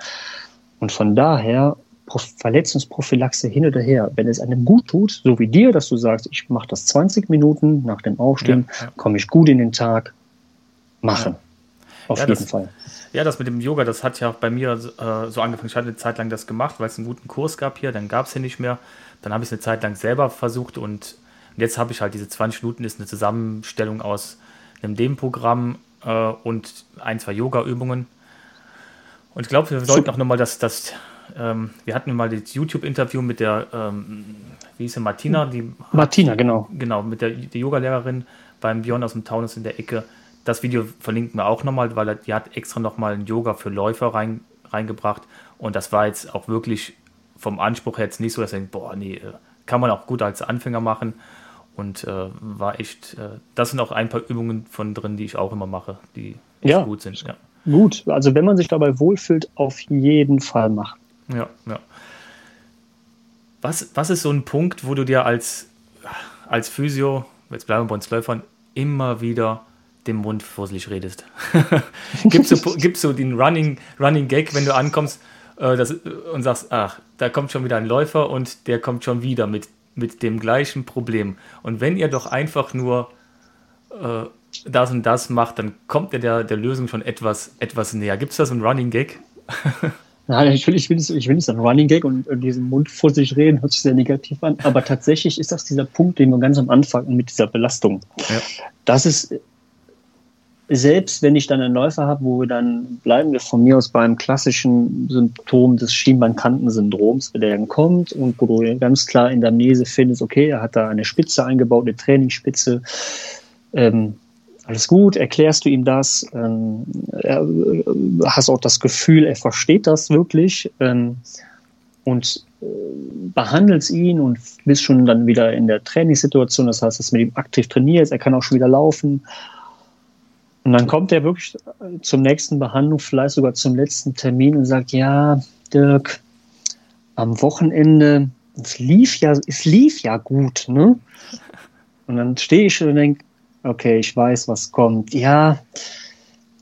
Und von daher Verletzungsprophylaxe hin oder her. Wenn es einem gut tut, so wie dir, dass du sagst, ich mache das 20 Minuten nach dem Aufstehen, ja, ja. komme ich gut in den Tag, machen. Ja. Auf jeden das, Fall. Ja, das mit dem Yoga, das hat ja auch bei mir äh, so angefangen. Ich hatte eine Zeit lang das gemacht, weil es einen guten Kurs gab hier, dann gab es hier nicht mehr. Dann habe ich es eine Zeit lang selber versucht und jetzt habe ich halt diese 20 Minuten, ist eine Zusammenstellung aus einem Nebenprogramm äh, und ein, zwei Yoga-Übungen. Und ich glaube, wir sollten auch nochmal das, das ähm, wir hatten mal das YouTube-Interview mit der, ähm, wie hieß sie, Martina? Die, Martina, genau. Genau, mit der, der Yoga-Lehrerin beim Björn aus dem Taunus in der Ecke. Das Video verlinken wir auch nochmal, weil die hat extra nochmal ein Yoga für Läufer rein, reingebracht. Und das war jetzt auch wirklich vom Anspruch her jetzt nicht so, dass er denkt, boah, nee, äh, kann man auch gut als Anfänger machen. Und äh, war echt, äh, das sind auch ein paar Übungen von drin, die ich auch immer mache, die ja. gut sind. Ja. Gut, also wenn man sich dabei wohlfühlt, auf jeden Fall machen. Ja, ja. Was, was ist so ein Punkt, wo du dir als, als Physio, jetzt bleiben wir bei uns Läufern, immer wieder den Mund fusselig redest? Gibt es so, gibt's so den Running, Running Gag, wenn du ankommst äh, das, und sagst, ach, da kommt schon wieder ein Läufer und der kommt schon wieder mit, mit dem gleichen Problem. Und wenn ihr doch einfach nur äh, das und das macht, dann kommt ihr der, der Lösung schon etwas, etwas näher. Gibt es da so einen Running Gag? Nein, ich will, ich will, nicht, ich so ein Running Gag und, und diesen Mund vor sich reden, hört sich sehr negativ an. Aber tatsächlich ist das dieser Punkt, den wir ganz am Anfang mit dieser Belastung. Ja. Das ist, selbst wenn ich dann einen Läufer habe, wo wir dann, bleiben wir von mir aus beim klassischen Symptom des Schienbeinkantensyndroms, der dann kommt und wo du ganz klar in der Amnese findest, okay, er hat da eine Spitze eingebaut, eine Trainingsspitze, ähm, alles gut, erklärst du ihm das, ähm, er, äh, hast auch das Gefühl, er versteht das wirklich ähm, und äh, behandelst ihn und bist schon dann wieder in der Trainingssituation, das heißt, dass mit ihm aktiv trainierst, er kann auch schon wieder laufen. Und dann kommt er wirklich zum nächsten Behandlung, vielleicht sogar zum letzten Termin und sagt, ja, Dirk, am Wochenende, es lief ja, es lief ja gut, ne? Und dann stehe ich und denke, okay, ich weiß, was kommt. Ja,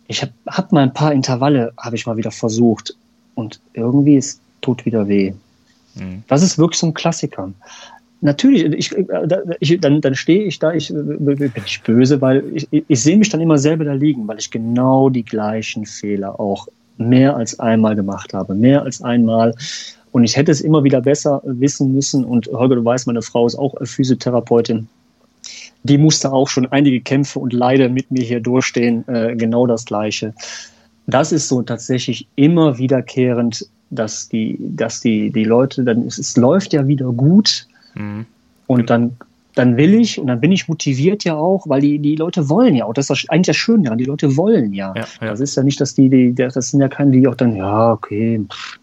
ich habe hab mal ein paar Intervalle, habe ich mal wieder versucht. Und irgendwie, es tut wieder weh. Mhm. Das ist wirklich so ein Klassiker. Natürlich, ich, ich, dann, dann stehe ich da, ich bin ich böse, weil ich, ich sehe mich dann immer selber da liegen, weil ich genau die gleichen Fehler auch mehr als einmal gemacht habe, mehr als einmal. Und ich hätte es immer wieder besser wissen müssen. Und Holger, du weißt, meine Frau ist auch Physiotherapeutin die musste auch schon einige Kämpfe und Leide mit mir hier durchstehen, äh, genau das Gleiche. Das ist so tatsächlich immer wiederkehrend, dass die, dass die, die Leute, dann es, es läuft ja wieder gut mhm. und dann, dann will ich und dann bin ich motiviert ja auch, weil die, die Leute wollen ja auch. Das ist eigentlich das Schöne daran, die Leute wollen ja. ja, ja. Das ist ja nicht, dass die, die, das sind ja keine, die auch dann, ja, okay, pff,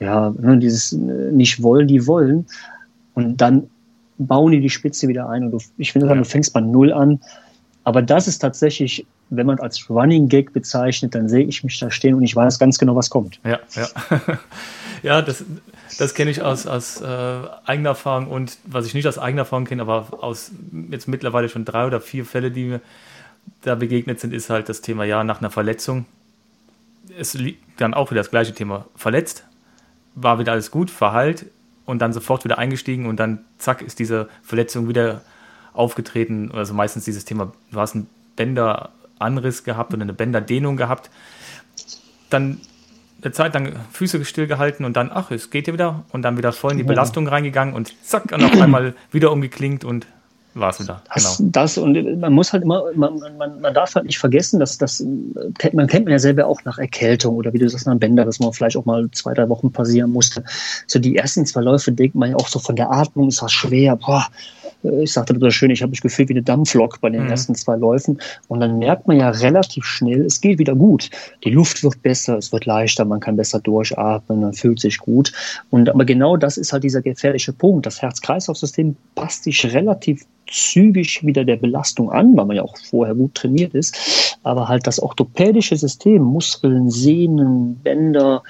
ja, ne, dieses äh, nicht wollen, die wollen. Und dann bauen die die Spitze wieder ein. Und du, ich finde, du fängst bei Null an. Aber das ist tatsächlich, wenn man als Running Gag bezeichnet, dann sehe ich mich da stehen und ich weiß ganz genau, was kommt. Ja, ja. ja, das, das kenne ich aus, aus äh, eigener Erfahrung und was ich nicht aus eigener Erfahrung kenne, aber aus jetzt mittlerweile schon drei oder vier Fälle, die mir da begegnet sind, ist halt das Thema, ja, nach einer Verletzung. Es liegt dann auch wieder das gleiche Thema. Verletzt, war wieder alles gut, verheilt, und dann sofort wieder eingestiegen und dann zack ist diese Verletzung wieder aufgetreten. Also meistens dieses Thema, du hast einen Bänderanriss gehabt oder eine Bänderdehnung gehabt. Dann eine Zeit lang Füße stillgehalten und dann, ach, es geht ja wieder und dann wieder voll in die Belastung reingegangen und zack, und auf einmal wieder umgeklingt und war es wieder. Das, genau. das und man muss halt immer, man, man, man darf halt nicht vergessen, dass das, man kennt man ja selber auch nach Erkältung oder wie du sagst, nach Bänder, dass man vielleicht auch mal zwei, drei Wochen passieren musste. So die ersten zwei Läufe denkt man ja auch so von der Atmung ist das schwer, boah, ich sagte das schön, ich habe mich gefühlt wie eine Dampflok bei den mhm. ersten zwei Läufen. Und dann merkt man ja relativ schnell, es geht wieder gut. Die Luft wird besser, es wird leichter, man kann besser durchatmen, man fühlt sich gut. Und aber genau das ist halt dieser gefährliche Punkt. Das Herz-Kreislauf-System passt sich relativ zügig wieder der Belastung an, weil man ja auch vorher gut trainiert ist. Aber halt das orthopädische System, Muskeln, Sehnen, Bänder,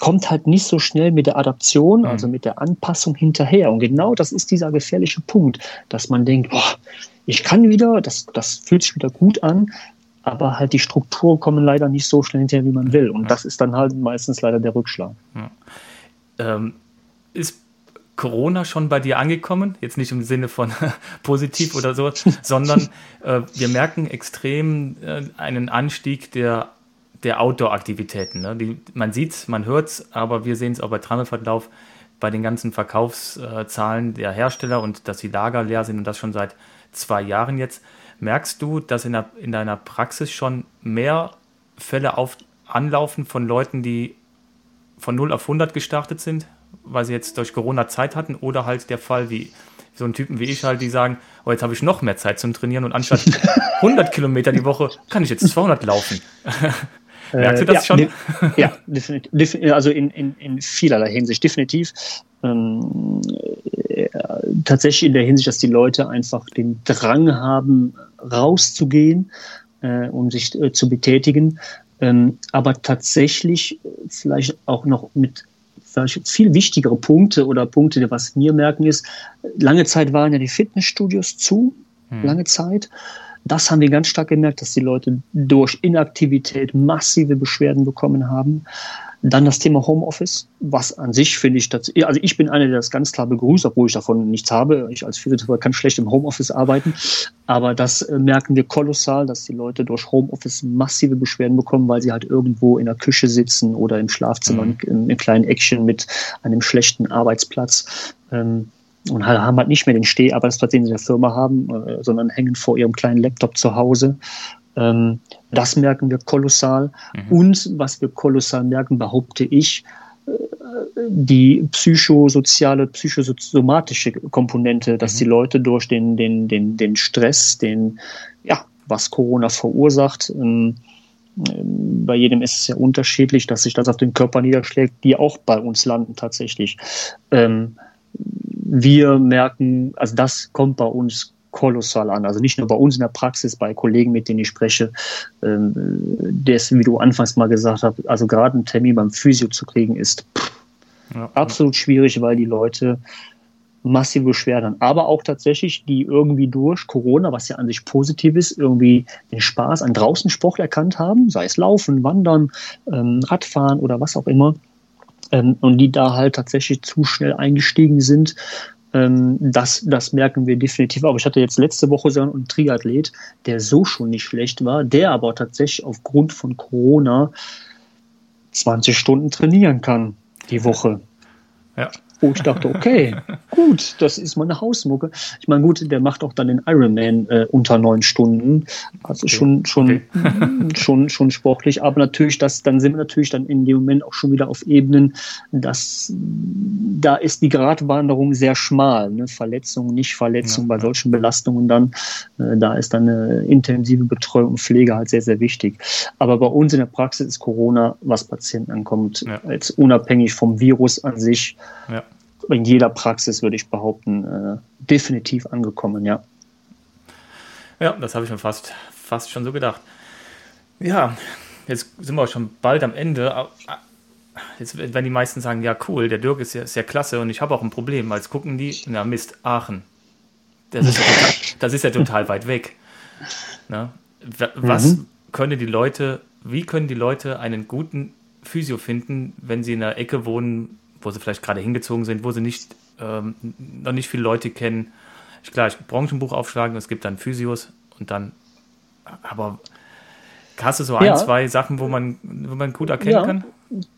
kommt halt nicht so schnell mit der Adaption, mhm. also mit der Anpassung hinterher. Und genau das ist dieser gefährliche Punkt, dass man denkt, boah, ich kann wieder, das, das fühlt sich wieder gut an, aber halt die Strukturen kommen leider nicht so schnell hinterher, wie man will. Und das ist dann halt meistens leider der Rückschlag. Ja. Ähm, ist Corona schon bei dir angekommen? Jetzt nicht im Sinne von positiv oder so, sondern äh, wir merken extrem äh, einen Anstieg der der Outdoor-Aktivitäten. Ne? man sieht es, man hört es, aber wir sehen es auch bei Trammelverlauf bei den ganzen Verkaufszahlen der Hersteller und dass die Lager leer sind und das schon seit zwei Jahren jetzt. Merkst du, dass in, der, in deiner Praxis schon mehr Fälle auf, anlaufen von Leuten, die von 0 auf 100 gestartet sind, weil sie jetzt durch Corona Zeit hatten oder halt der Fall wie so ein Typen wie ich halt, die sagen, oh, jetzt habe ich noch mehr Zeit zum Trainieren und anstatt 100 Kilometer die Woche kann ich jetzt 200 laufen. Merkst du das ja, schon? ja, definitiv, also in, in, in vielerlei Hinsicht, definitiv. Ähm, äh, tatsächlich in der Hinsicht, dass die Leute einfach den Drang haben, rauszugehen, äh, um sich äh, zu betätigen. Ähm, aber tatsächlich vielleicht auch noch mit viel wichtigere Punkte oder Punkte, was wir merken ist, lange Zeit waren ja die Fitnessstudios zu, hm. lange Zeit. Das haben wir ganz stark gemerkt, dass die Leute durch Inaktivität massive Beschwerden bekommen haben. Dann das Thema Homeoffice, was an sich finde ich, also ich bin einer, der das ganz klar begrüßt, obwohl ich davon nichts habe. Ich als Physiotherapeut kann schlecht im Homeoffice arbeiten, aber das äh, merken wir kolossal, dass die Leute durch Homeoffice massive Beschwerden bekommen, weil sie halt irgendwo in der Küche sitzen oder im Schlafzimmer mhm. in, in kleinen Action mit einem schlechten Arbeitsplatz. Ähm, und haben halt nicht mehr den Steharbeitsplatz, den sie in der Firma haben, äh, sondern hängen vor ihrem kleinen Laptop zu Hause. Ähm, das merken wir kolossal. Mhm. Und was wir kolossal merken, behaupte ich, äh, die psychosoziale, psychosomatische Komponente, dass mhm. die Leute durch den, den, den, den Stress, den, ja, was Corona verursacht, ähm, bei jedem ist es ja unterschiedlich, dass sich das auf den Körper niederschlägt, die auch bei uns landen tatsächlich. Ähm, wir merken, also das kommt bei uns kolossal an. Also nicht nur bei uns in der Praxis, bei Kollegen, mit denen ich spreche, ähm, das, wie du anfangs mal gesagt hast, also gerade einen Termin beim Physio zu kriegen, ist pff, ja. absolut schwierig, weil die Leute massive Beschwerden haben. Aber auch tatsächlich, die irgendwie durch Corona, was ja an sich positiv ist, irgendwie den Spaß an Draußensport erkannt haben, sei es Laufen, Wandern, ähm, Radfahren oder was auch immer ähm, und die da halt tatsächlich zu schnell eingestiegen sind. Ähm, das, das merken wir definitiv. Aber ich hatte jetzt letzte Woche so einen Triathlet, der so schon nicht schlecht war, der aber tatsächlich aufgrund von Corona 20 Stunden trainieren kann die Woche. Ja wo ich dachte, okay, gut, das ist meine Hausmucke. Ich meine, gut, der macht auch dann den Ironman äh, unter neun Stunden. Also schon, schon, okay. schon, schon sportlich. Aber natürlich, das, dann sind wir natürlich dann in dem Moment auch schon wieder auf Ebenen, dass da ist die Gratwanderung sehr schmal. Ne? Verletzung, nicht Verletzung ja, bei solchen Belastungen dann. Äh, da ist dann eine intensive Betreuung und Pflege halt sehr, sehr wichtig. Aber bei uns in der Praxis ist Corona, was Patienten ankommt, ja. jetzt unabhängig vom Virus an sich. Ja in jeder Praxis, würde ich behaupten, äh, definitiv angekommen, ja. Ja, das habe ich mir fast, fast schon so gedacht. Ja, jetzt sind wir schon bald am Ende. Jetzt werden die meisten sagen, ja cool, der Dirk ist ja, ist ja klasse und ich habe auch ein Problem. Als gucken die, na Mist, Aachen. Das ist ja total, das ist ja total weit weg. Na? Was mhm. können die Leute, wie können die Leute einen guten Physio finden, wenn sie in einer Ecke wohnen, wo sie vielleicht gerade hingezogen sind, wo sie nicht, ähm, noch nicht viele Leute kennen. Ich, klar, ich Branchenbuch aufschlagen, es gibt dann Physios und dann, aber hast du so ein, ja. zwei Sachen, wo man, wo man gut erkennen ja. kann?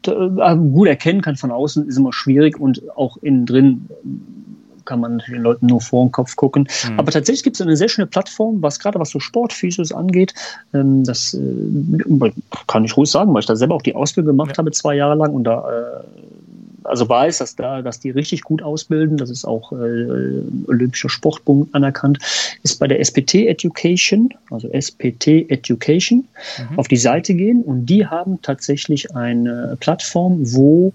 Da, äh, gut erkennen kann von außen ist immer schwierig und auch innen drin kann man den Leuten nur vor den Kopf gucken. Mhm. Aber tatsächlich gibt es eine sehr schöne Plattform, was gerade was so Sportphysios angeht. Ähm, das äh, kann ich ruhig sagen, weil ich da selber auch die Ausbildung gemacht ja. habe, zwei Jahre lang und da äh, also weiß, dass da, dass die richtig gut ausbilden. Das ist auch äh, Olympischer Sportbund anerkannt. Ist bei der SPT Education, also SPT Education, mhm. auf die Seite gehen und die haben tatsächlich eine Plattform, wo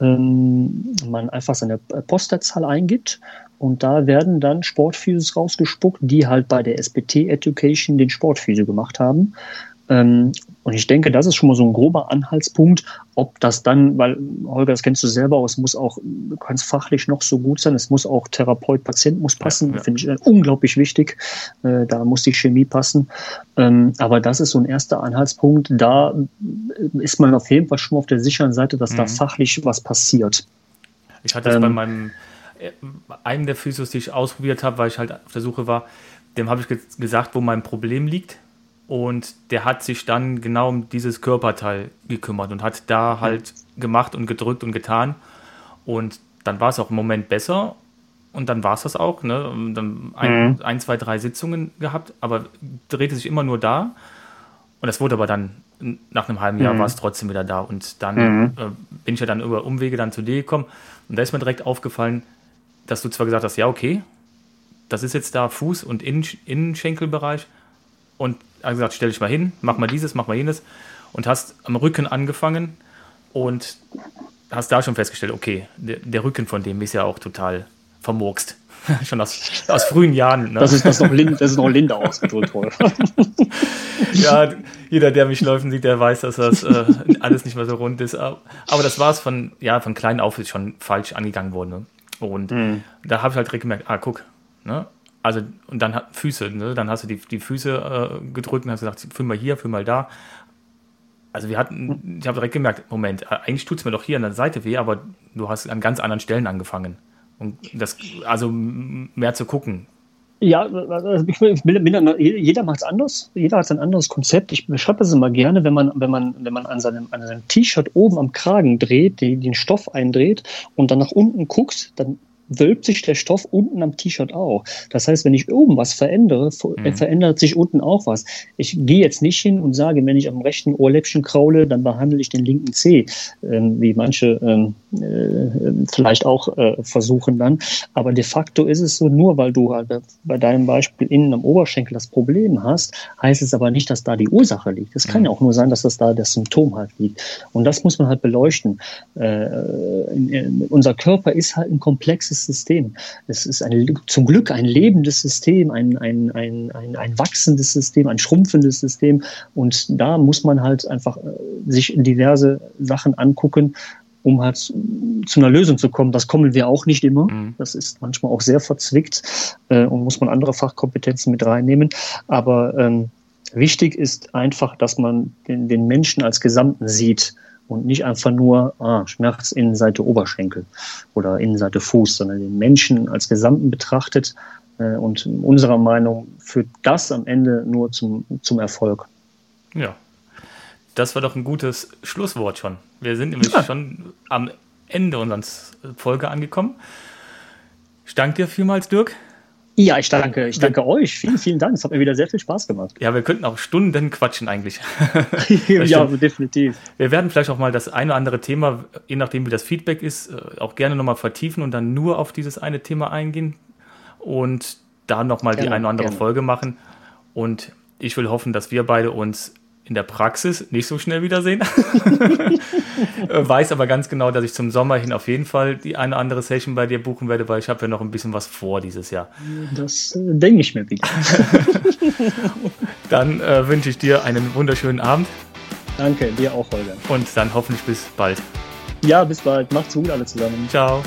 ähm, man einfach seine Postleitzahl eingibt und da werden dann Sportphysios rausgespuckt, die halt bei der SPT Education den Sportphysio gemacht haben. Ähm, und ich denke, das ist schon mal so ein grober Anhaltspunkt, ob das dann, weil Holger, das kennst du selber, es muss auch, du kannst fachlich noch so gut sein, es muss auch Therapeut, Patient muss passen, ja, ja. finde ich äh, unglaublich wichtig. Äh, da muss die Chemie passen. Ähm, aber das ist so ein erster Anhaltspunkt. Da ist man auf jeden Fall schon auf der sicheren Seite, dass mhm. da fachlich was passiert. Ich hatte es ähm, bei meinem, äh, einem der Physios, die ich ausprobiert habe, weil ich halt auf der Suche war, dem habe ich gesagt, wo mein Problem liegt und der hat sich dann genau um dieses Körperteil gekümmert und hat da halt gemacht und gedrückt und getan. Und dann war es auch im Moment besser. und dann war es das auch. Ne? Und dann ein, mhm. ein, zwei, drei Sitzungen gehabt, aber drehte sich immer nur da. Und das wurde aber dann, nach einem halben Jahr mhm. war es trotzdem wieder da. Und dann mhm. äh, bin ich ja dann über Umwege dann zu dir gekommen. Und da ist mir direkt aufgefallen, dass du zwar gesagt hast, ja, okay, das ist jetzt da Fuß- und Innenschenkelbereich. Und hast gesagt, stell dich mal hin, mach mal dieses, mach mal jenes. Und hast am Rücken angefangen und hast da schon festgestellt, okay, der, der Rücken von dem ist ja auch total vermurkst. schon aus, aus frühen Jahren. Ne? Das, ist, das, noch Lind, das ist noch Linde ausgedrückt worden. ja, jeder, der mich läufen sieht, der weiß, dass das äh, alles nicht mehr so rund ist. Aber das war es von, ja, von klein auf ist schon falsch angegangen worden. Ne? Und mhm. da habe ich halt direkt gemerkt, ah, guck, ne? Also, und dann Füße, ne? Dann hast du die, die Füße äh, gedrückt und hast gesagt, fühl mal hier, fühl mal da. Also wir hatten, ich habe direkt gemerkt, Moment, äh, eigentlich tut es mir doch hier an der Seite weh, aber du hast an ganz anderen Stellen angefangen. Und das, also mehr zu gucken. Ja, also ich will, jeder macht es anders. Jeder hat ein anderes Konzept. Ich beschreibe das immer gerne, wenn man, wenn man, wenn man an seinem, an seinem T-Shirt oben am Kragen dreht, die, den Stoff eindreht und dann nach unten guckt, dann wölbt sich der Stoff unten am T-Shirt auch. Das heißt, wenn ich oben was verändere, mhm. verändert sich unten auch was. Ich gehe jetzt nicht hin und sage, wenn ich am rechten Ohrläppchen kraule, dann behandle ich den linken Zeh, ähm, wie manche ähm, äh, vielleicht auch äh, versuchen dann. Aber de facto ist es so, nur weil du halt bei deinem Beispiel innen am Oberschenkel das Problem hast, heißt es aber nicht, dass da die Ursache liegt. Es kann ja auch nur sein, dass das da das Symptom halt liegt. Und das muss man halt beleuchten. Äh, unser Körper ist halt ein komplexes komplexes System. Es ist ein, zum Glück ein lebendes System, ein, ein, ein, ein, ein wachsendes System, ein schrumpfendes System. Und da muss man halt einfach äh, sich diverse Sachen angucken, um halt zu einer Lösung zu kommen. Das kommen wir auch nicht immer. Mhm. Das ist manchmal auch sehr verzwickt äh, und muss man andere Fachkompetenzen mit reinnehmen. Aber ähm, wichtig ist einfach, dass man den, den Menschen als Gesamten sieht und nicht einfach nur ah, Schmerz Innenseite Oberschenkel oder Innenseite Fuß, sondern den Menschen als Gesamten betrachtet. Äh, und unserer Meinung führt das am Ende nur zum, zum Erfolg. Ja, das war doch ein gutes Schlusswort schon. Wir sind nämlich ja. schon am Ende unserer Folge angekommen. Ich danke dir vielmals, Dirk. Ja, ich danke, ich danke euch. Vielen, vielen Dank. Es hat mir wieder sehr viel Spaß gemacht. Ja, wir könnten auch Stunden quatschen eigentlich. ja, definitiv. Wir werden vielleicht auch mal das eine oder andere Thema, je nachdem wie das Feedback ist, äh, auch gerne nochmal vertiefen und dann nur auf dieses eine Thema eingehen und da nochmal die eine oder andere gerne. Folge machen. Und ich will hoffen, dass wir beide uns in der Praxis nicht so schnell wiedersehen. Äh, weiß aber ganz genau, dass ich zum Sommer hin auf jeden Fall die eine andere Session bei dir buchen werde, weil ich habe ja noch ein bisschen was vor dieses Jahr. Das äh, denke ich mir wieder. dann äh, wünsche ich dir einen wunderschönen Abend. Danke, dir auch, Holger. Und dann hoffentlich bis bald. Ja, bis bald. Macht's gut alle zusammen. Ciao.